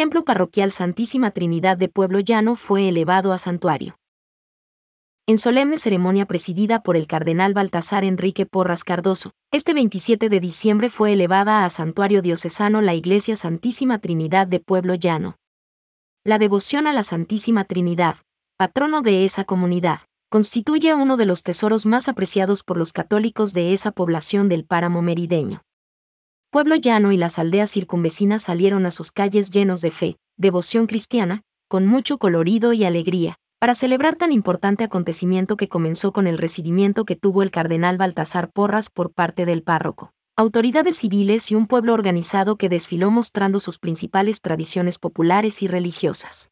Templo Parroquial Santísima Trinidad de Pueblo Llano fue elevado a santuario. En solemne ceremonia presidida por el cardenal Baltasar Enrique Porras Cardoso, este 27 de diciembre fue elevada a santuario diocesano la Iglesia Santísima Trinidad de Pueblo Llano. La devoción a la Santísima Trinidad, patrono de esa comunidad, constituye uno de los tesoros más apreciados por los católicos de esa población del páramo merideño. Pueblo Llano y las aldeas circunvecinas salieron a sus calles llenos de fe, devoción cristiana, con mucho colorido y alegría, para celebrar tan importante acontecimiento que comenzó con el recibimiento que tuvo el cardenal Baltasar Porras por parte del párroco, autoridades civiles y un pueblo organizado que desfiló mostrando sus principales tradiciones populares y religiosas.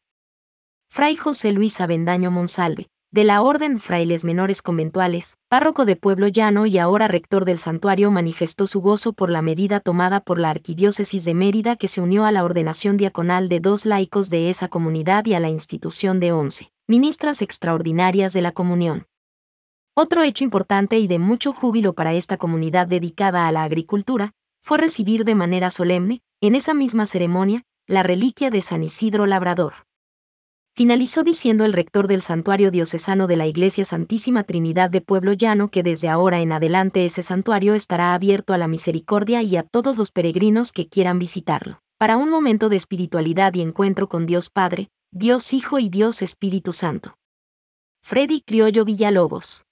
Fray José Luis Avendaño Monsalve, de la Orden Frailes Menores Conventuales, párroco de Pueblo Llano y ahora rector del santuario, manifestó su gozo por la medida tomada por la Arquidiócesis de Mérida que se unió a la ordenación diaconal de dos laicos de esa comunidad y a la institución de once ministras extraordinarias de la comunión. Otro hecho importante y de mucho júbilo para esta comunidad dedicada a la agricultura fue recibir de manera solemne, en esa misma ceremonia, la reliquia de San Isidro Labrador. Finalizó diciendo el rector del santuario diocesano de la Iglesia Santísima Trinidad de Pueblo Llano que desde ahora en adelante ese santuario estará abierto a la misericordia y a todos los peregrinos que quieran visitarlo, para un momento de espiritualidad y encuentro con Dios Padre, Dios Hijo y Dios Espíritu Santo. Freddy Criollo Villalobos.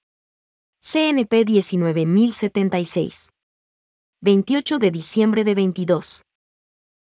CNP 19076. 28 de diciembre de 22.